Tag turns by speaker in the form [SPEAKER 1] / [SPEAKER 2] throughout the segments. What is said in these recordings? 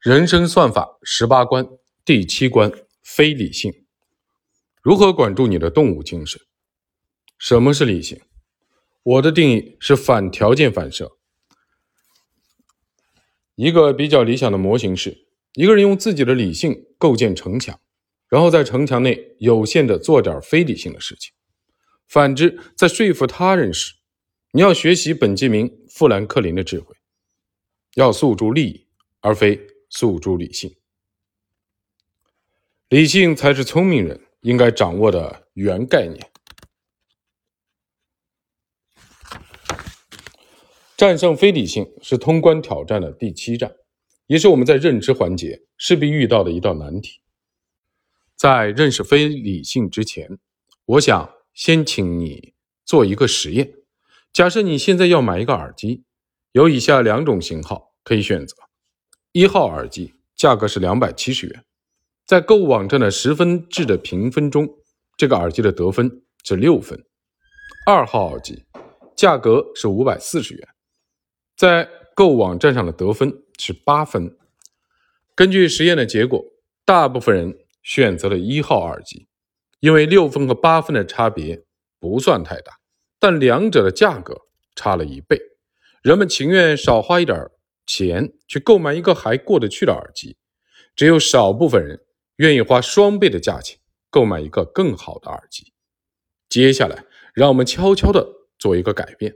[SPEAKER 1] 人生算法十八关第七关非理性，如何管住你的动物精神？什么是理性？我的定义是反条件反射。一个比较理想的模型是，一个人用自己的理性构建城墙，然后在城墙内有限的做点非理性的事情。反之，在说服他人时，你要学习本杰明·富兰克林的智慧，要诉诸利益，而非。诉诸理性，理性才是聪明人应该掌握的原概念。战胜非理性是通关挑战的第七站，也是我们在认知环节势必遇到的一道难题。在认识非理性之前，我想先请你做一个实验。假设你现在要买一个耳机，有以下两种型号可以选择。一号耳机价格是两百七十元，在购物网站的十分制的评分中，这个耳机的得分是六分。二号耳机价格是五百四十元，在购物网站上的得分是八分。根据实验的结果，大部分人选择了一号耳机，因为六分和八分的差别不算太大，但两者的价格差了一倍，人们情愿少花一点钱去购买一个还过得去的耳机，只有少部分人愿意花双倍的价钱购买一个更好的耳机。接下来，让我们悄悄的做一个改变，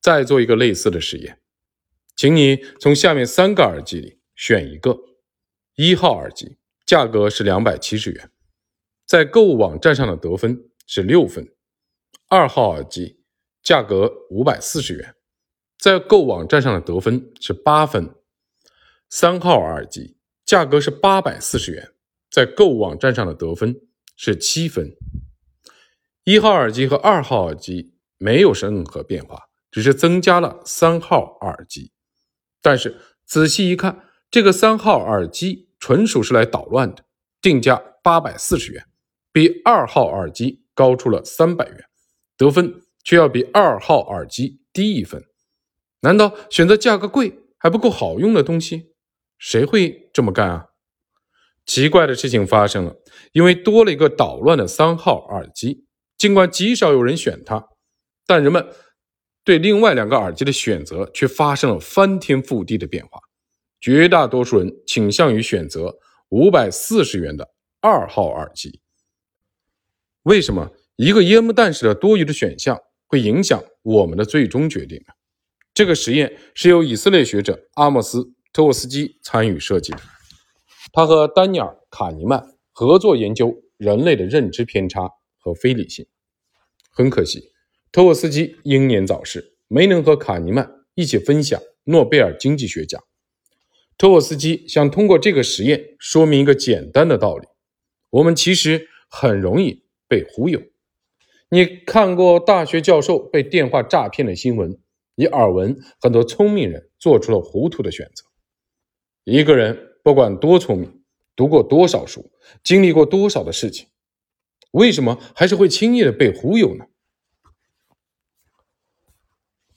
[SPEAKER 1] 再做一个类似的实验，请你从下面三个耳机里选一个。一号耳机价格是两百七十元，在购物网站上的得分是六分。二号耳机价格五百四十元。在购网站上的得分是八分，三号耳机价格是八百四十元，在购网站上的得分是七分。一号耳机和二号耳机没有任何变化，只是增加了三号耳机。但是仔细一看，这个三号耳机纯属是来捣乱的，定价八百四十元，比二号耳机高出了三百元，得分却要比二号耳机低一分。难道选择价格贵还不够好用的东西？谁会这么干啊？奇怪的事情发生了，因为多了一个捣乱的三号耳机。尽管极少有人选它，但人们对另外两个耳机的选择却发生了翻天覆地的变化。绝大多数人倾向于选择五百四十元的二号耳机。为什么一个烟幕弹似的多余的选项会影响我们的最终决定呢？这个实验是由以色列学者阿莫斯·特沃斯基参与设计的。他和丹尼尔·卡尼曼合作研究人类的认知偏差和非理性。很可惜，特沃斯基英年早逝，没能和卡尼曼一起分享诺贝尔经济学奖。特沃斯基想通过这个实验说明一个简单的道理：我们其实很容易被忽悠。你看过大学教授被电话诈骗的新闻？你耳闻很多聪明人做出了糊涂的选择。一个人不管多聪明，读过多少书，经历过多少的事情，为什么还是会轻易的被忽悠呢？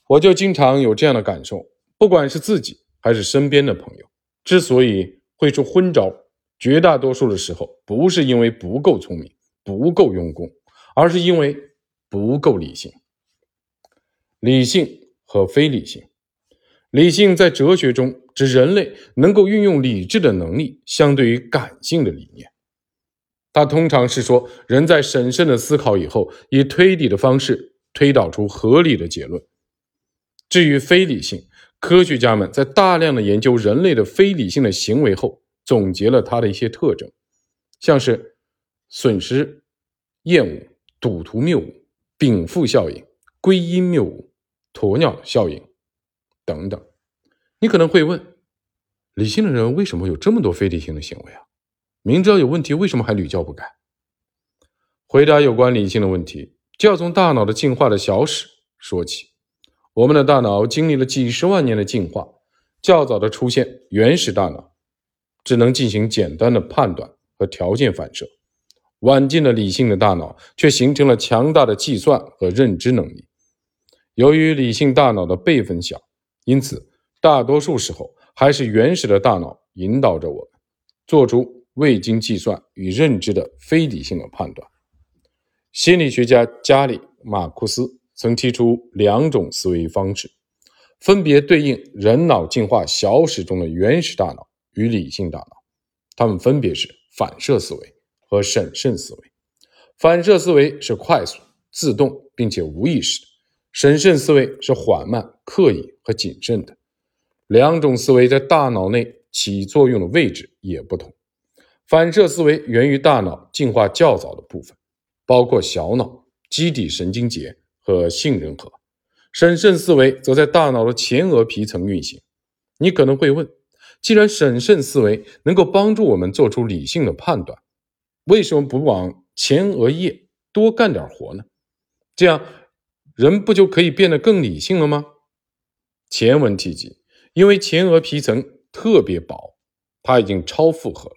[SPEAKER 1] 我就经常有这样的感受，不管是自己还是身边的朋友，之所以会出昏招，绝大多数的时候不是因为不够聪明、不够用功，而是因为不够理性。理性。和非理性，理性在哲学中指人类能够运用理智的能力，相对于感性的理念。它通常是说，人在审慎的思考以后，以推理的方式推导出合理的结论。至于非理性，科学家们在大量的研究人类的非理性的行为后，总结了它的一些特征，像是损失、厌恶、赌徒谬误、禀赋效应、归因谬误。鸵鸟效应等等，你可能会问：理性的人为什么有这么多非理性的行为啊？明知道有问题，为什么还屡教不改？回答有关理性的问题，就要从大脑的进化的小史说起。我们的大脑经历了几十万年的进化，较早的出现原始大脑，只能进行简单的判断和条件反射；晚近的理性的大脑却形成了强大的计算和认知能力。由于理性大脑的辈分小，因此大多数时候还是原始的大脑引导着我们做出未经计算与认知的非理性的判断。心理学家加里·马库斯曾提出两种思维方式，分别对应人脑进化小史中的原始大脑与理性大脑。它们分别是反射思维和审慎思维。反射思维是快速、自动并且无意识的；审慎思维是缓慢、刻意和谨慎的。两种思维在大脑内起作用的位置也不同。反射思维源于大脑进化较早的部分，包括小脑、基底神经节和杏仁核；审慎思维则在大脑的前额皮层运行。你可能会问：既然审慎思维能够帮助我们做出理性的判断，为什么不往？前额叶多干点活呢，这样人不就可以变得更理性了吗？前文提及，因为前额皮层特别薄，它已经超负荷了。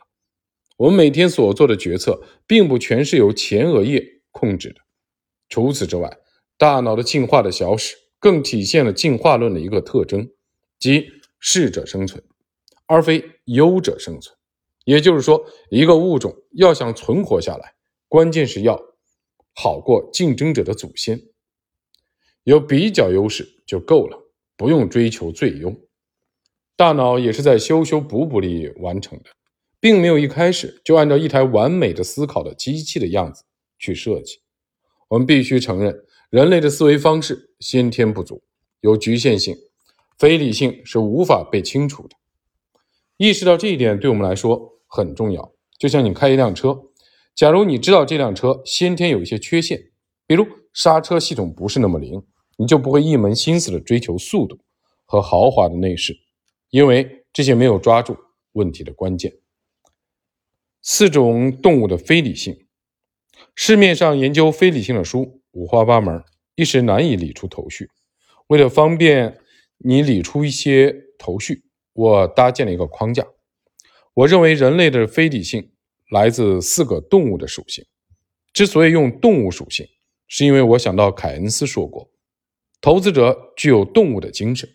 [SPEAKER 1] 我们每天所做的决策，并不全是由前额叶控制的。除此之外，大脑的进化的小史，更体现了进化论的一个特征，即适者生存，而非优者生存。也就是说，一个物种要想存活下来。关键是要好过竞争者的祖先，有比较优势就够了，不用追求最优。大脑也是在修修补补里完成的，并没有一开始就按照一台完美的思考的机器的样子去设计。我们必须承认，人类的思维方式先天不足，有局限性，非理性是无法被清除的。意识到这一点对我们来说很重要，就像你开一辆车。假如你知道这辆车先天有一些缺陷，比如刹车系统不是那么灵，你就不会一门心思的追求速度和豪华的内饰，因为这些没有抓住问题的关键。四种动物的非理性，市面上研究非理性的书五花八门，一时难以理出头绪。为了方便你理出一些头绪，我搭建了一个框架。我认为人类的非理性。来自四个动物的属性。之所以用动物属性，是因为我想到凯恩斯说过，投资者具有动物的精神。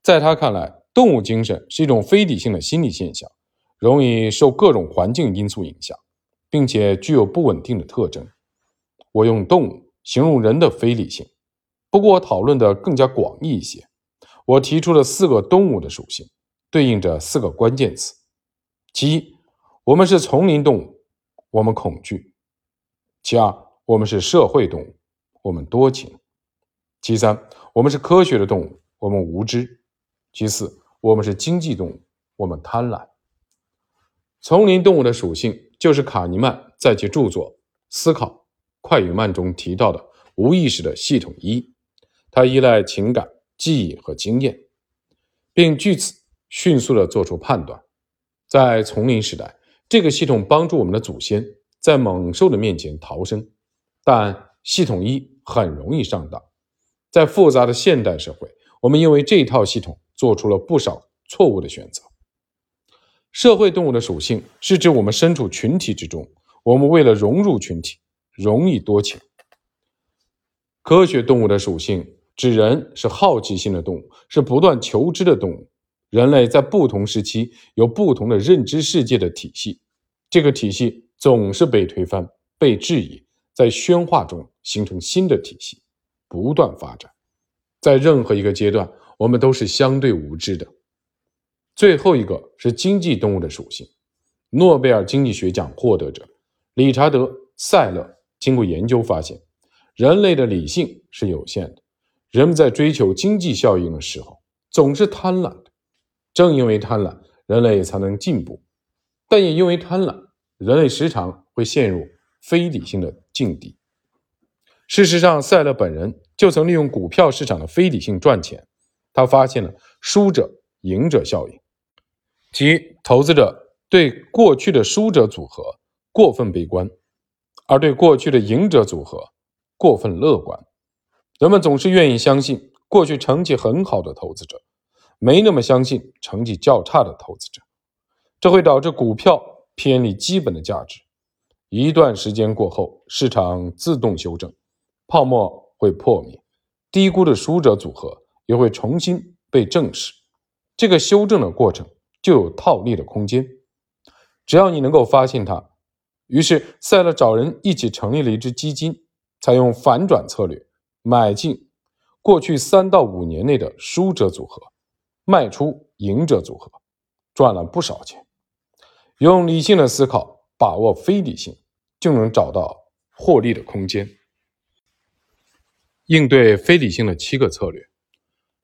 [SPEAKER 1] 在他看来，动物精神是一种非理性的心理现象，容易受各种环境因素影响，并且具有不稳定的特征。我用动物形容人的非理性，不过讨论的更加广义一些。我提出了四个动物的属性，对应着四个关键词：其一。我们是丛林动物，我们恐惧；其二，我们是社会动物，我们多情；其三，我们是科学的动物，我们无知；其四，我们是经济动物，我们贪婪。丛林动物的属性就是卡尼曼在其著作《思考快与慢》中提到的无意识的系统一，它依赖情感、记忆和经验，并据此迅速地做出判断。在丛林时代。这个系统帮助我们的祖先在猛兽的面前逃生，但系统一很容易上当。在复杂的现代社会，我们因为这套系统做出了不少错误的选择。社会动物的属性是指我们身处群体之中，我们为了融入群体，容易多情。科学动物的属性指人是好奇心的动物，是不断求知的动物。人类在不同时期有不同的认知世界的体系，这个体系总是被推翻、被质疑，在宣化中形成新的体系，不断发展。在任何一个阶段，我们都是相对无知的。最后一个是经济动物的属性，诺贝尔经济学奖获得者理查德·塞勒经过研究发现，人类的理性是有限的，人们在追求经济效应的时候总是贪婪的。正因为贪婪，人类才能进步；但也因为贪婪，人类时常会陷入非理性的境地。事实上，塞勒本人就曾利用股票市场的非理性赚钱。他发现了“输者赢者效应”，即投资者对过去的输者组合过分悲观，而对过去的赢者组合过分乐观。人们总是愿意相信过去成绩很好的投资者。没那么相信成绩较差的投资者，这会导致股票偏离基本的价值。一段时间过后，市场自动修正，泡沫会破灭，低估的输者组合也会重新被正视。这个修正的过程就有套利的空间。只要你能够发现它，于是塞勒找人一起成立了一支基金，采用反转策略，买进过去三到五年内的输者组合，卖出赢者组合，赚了不少钱。用理性的思考把握非理性，就能找到获利的空间。应对非理性的七个策略，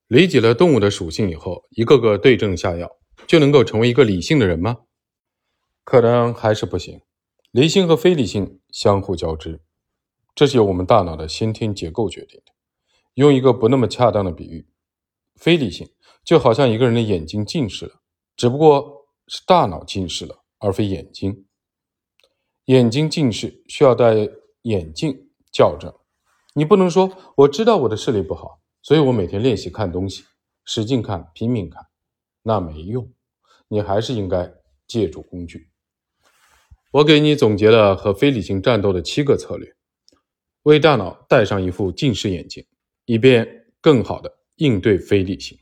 [SPEAKER 1] 理解了动物的属性以后，一个个对症下药，就能够成为一个理性的人吗？可能还是不行。理性和非理性相互交织，这是由我们大脑的先天结构决定的。用一个不那么恰当的比喻，非理性就好像一个人的眼睛近视了，只不过是大脑近视了，而非眼睛。眼睛近视需要戴眼镜校正。你不能说我知道我的视力不好，所以我每天练习看东西，使劲看，拼命看，那没用。你还是应该借助工具。我给你总结了和非理性战斗的七个策略，为大脑戴上一副近视眼镜，以便更好的应对非理性。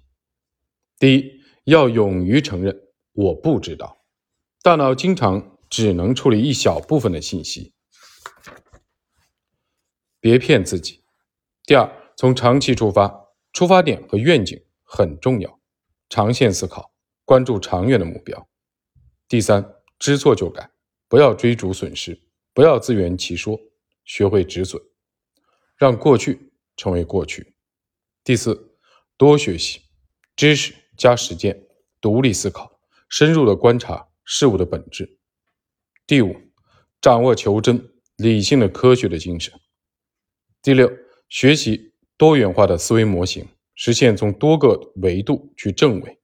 [SPEAKER 1] 第一，要勇于承认我不知道。大脑经常只能处理一小部分的信息。别骗自己。第二，从长期出发，出发点和愿景很重要，长线思考，关注长远的目标。第三，知错就改，不要追逐损失，不要自圆其说，学会止损，让过去成为过去。第四，多学习，知识加实践，独立思考，深入的观察事物的本质。第五，掌握求真、理性的科学的精神。第六，学习多元化的思维模型，实现从多个维度去证伪。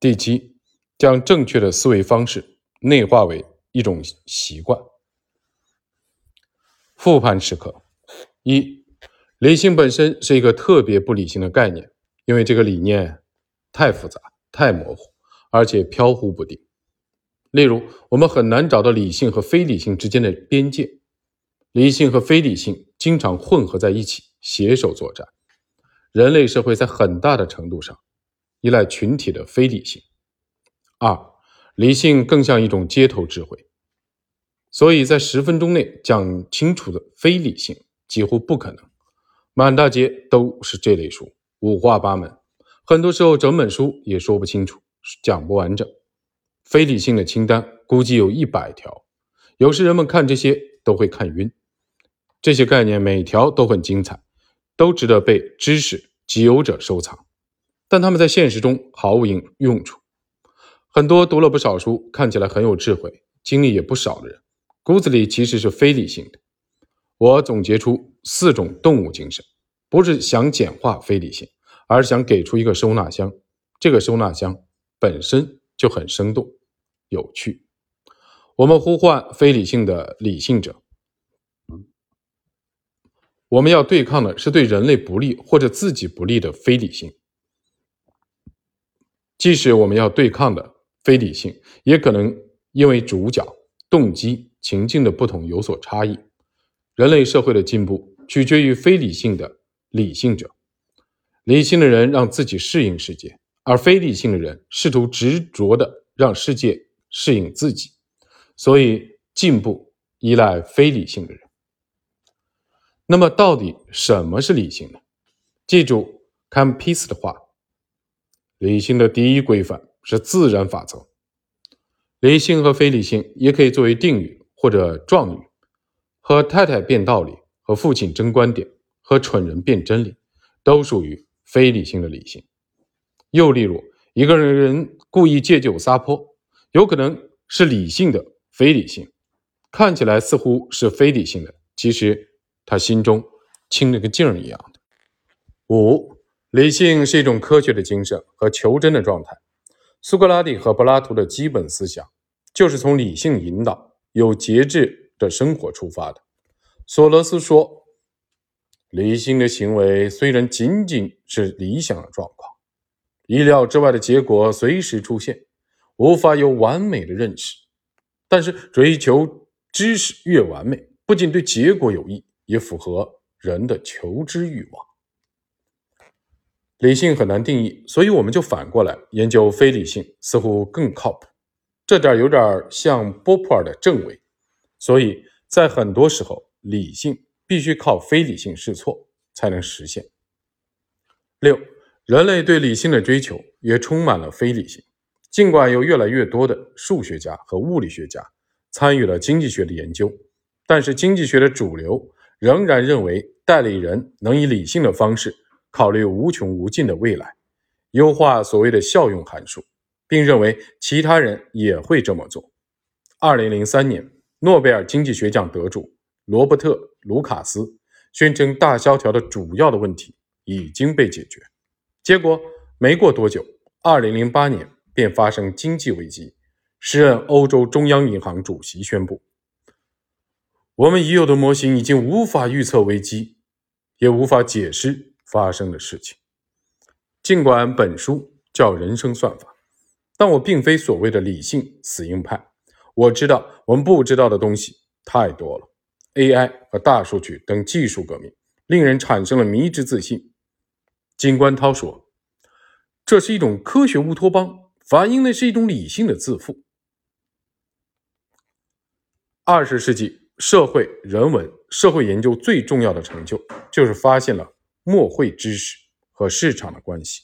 [SPEAKER 1] 第七，将正确的思维方式内化为一种习惯。复盘时刻：一、理性本身是一个特别不理性的概念，因为这个理念太复杂、太模糊，而且飘忽不定。例如，我们很难找到理性和非理性之间的边界。理性和非理性经常混合在一起，携手作战。人类社会在很大的程度上依赖群体的非理性。二，理性更像一种街头智慧，所以在十分钟内讲清楚的非理性几乎不可能。满大街都是这类书，五花八门，很多时候整本书也说不清楚，讲不完整。非理性的清单估计有一百条，有时人们看这些都会看晕。这些概念每条都很精彩，都值得被知识集邮者收藏，但他们在现实中毫无用用处。很多读了不少书、看起来很有智慧、经历也不少的人，骨子里其实是非理性的。我总结出四种动物精神，不是想简化非理性，而是想给出一个收纳箱。这个收纳箱本身就很生动、有趣。我们呼唤非理性的理性者。我们要对抗的是对人类不利或者自己不利的非理性。即使我们要对抗的非理性，也可能因为主角、动机、情境的不同有所差异。人类社会的进步取决于非理性的理性者。理性的人让自己适应世界，而非理性的人试图执着的让世界适应自己。所以，进步依赖非理性的人。那么，到底什么是理性呢？记住看 p 斯的话：理性的第一规范是自然法则。理性和非理性也可以作为定语或者状语。和太太辩道理，和父亲争观点，和蠢人辩真理，都属于非理性的理性。又例如，一个人故意借酒撒泼，有可能是理性的非理性，看起来似乎是非理性的，其实。他心中清了个镜儿一样的。五，理性是一种科学的精神和求真的状态。苏格拉底和柏拉图的基本思想就是从理性引导、有节制的生活出发的。索罗斯说：“理性的行为虽然仅仅是理想的状况，意料之外的结果随时出现，无法有完美的认识。但是追求知识越完美，不仅对结果有益。”也符合人的求知欲望。理性很难定义，所以我们就反过来研究非理性，似乎更靠谱。这点有点像波普尔的正伪，所以在很多时候，理性必须靠非理性试错才能实现。六，人类对理性的追求也充满了非理性。尽管有越来越多的数学家和物理学家参与了经济学的研究，但是经济学的主流仍然认为代理人能以理性的方式。考虑无穷无尽的未来，优化所谓的效用函数，并认为其他人也会这么做。二零零三年，诺贝尔经济学奖得主罗伯特·卢卡斯宣称，大萧条的主要的问题已经被解决。结果没过多久，二零零八年便发生经济危机。时任欧洲中央银行主席宣布：“我们已有的模型已经无法预测危机，也无法解释。”发生的事情，尽管本书叫人生算法，但我并非所谓的理性死硬派。我知道我们不知道的东西太多了。AI 和大数据等技术革命令人产生了迷之自信。金冠涛说：“这是一种科学乌托邦，反映的是一种理性的自负。”二十世纪社会人文社会研究最重要的成就，就是发现了。默会知识和市场的关系，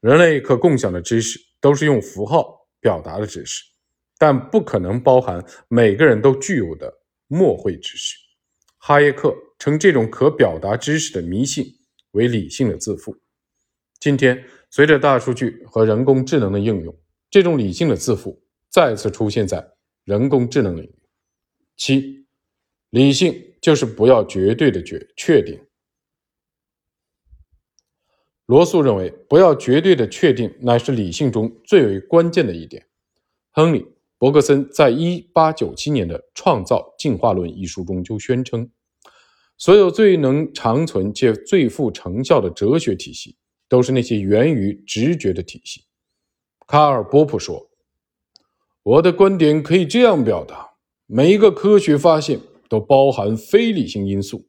[SPEAKER 1] 人类可共享的知识都是用符号表达的知识，但不可能包含每个人都具有的默会知识。哈耶克称这种可表达知识的迷信为理性的自负。今天，随着大数据和人工智能的应用，这种理性的自负再次出现在人工智能领域。七，理性就是不要绝对的决确定。罗素认为，不要绝对的确定乃是理性中最为关键的一点。亨利·伯格森在1897年的《创造进化论》一书中就宣称，所有最能长存且最富成效的哲学体系，都是那些源于直觉的体系。卡尔·波普说：“我的观点可以这样表达：每一个科学发现都包含非理性因素，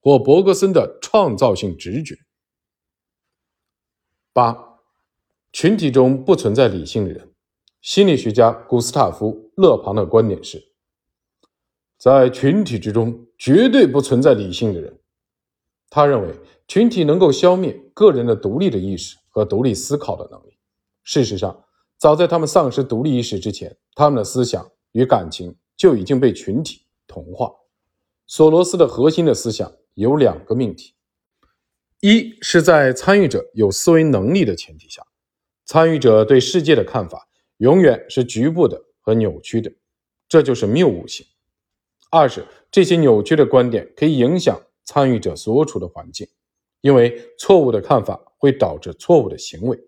[SPEAKER 1] 或伯格森的创造性直觉。”八，群体中不存在理性的人。心理学家古斯塔夫·勒庞的观点是，在群体之中绝对不存在理性的人。他认为，群体能够消灭个人的独立的意识和独立思考的能力。事实上，早在他们丧失独立意识之前，他们的思想与感情就已经被群体同化。索罗斯的核心的思想有两个命题。一是在参与者有思维能力的前提下，参与者对世界的看法永远是局部的和扭曲的，这就是谬误性。二是这些扭曲的观点可以影响参与者所处的环境，因为错误的看法会导致错误的行为。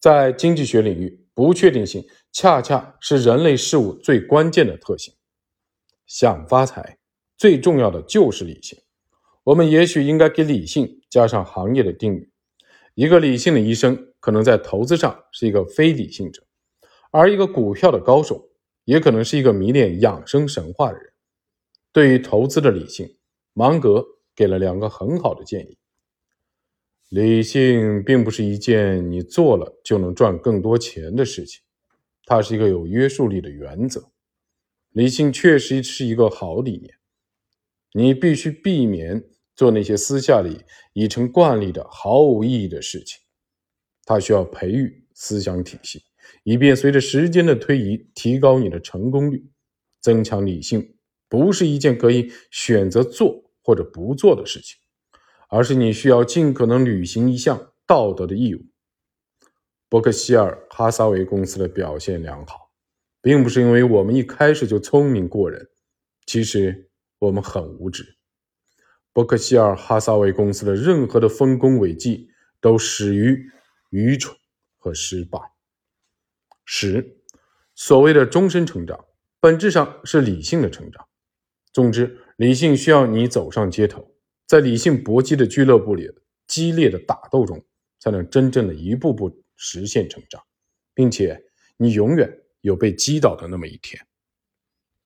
[SPEAKER 1] 在经济学领域，不确定性恰恰是人类事物最关键的特性。想发财，最重要的就是理性。我们也许应该给理性加上行业的定语。一个理性的医生可能在投资上是一个非理性者，而一个股票的高手也可能是一个迷恋养生神话的人。对于投资的理性，芒格给了两个很好的建议：理性并不是一件你做了就能赚更多钱的事情，它是一个有约束力的原则。理性确实是一个好理念，你必须避免。做那些私下里已成惯例的毫无意义的事情，它需要培育思想体系，以便随着时间的推移提高你的成功率。增强理性不是一件可以选择做或者不做的事情，而是你需要尽可能履行一项道德的义务。伯克希尔·哈撒韦公司的表现良好，并不是因为我们一开始就聪明过人，其实我们很无知。伯克希尔·哈撒韦公司的任何的丰功伟绩都始于愚蠢和失败。十，所谓的终身成长，本质上是理性的成长。总之，理性需要你走上街头，在理性搏击的俱乐部里激烈的打斗中，才能真正的一步步实现成长，并且你永远有被击倒的那么一天。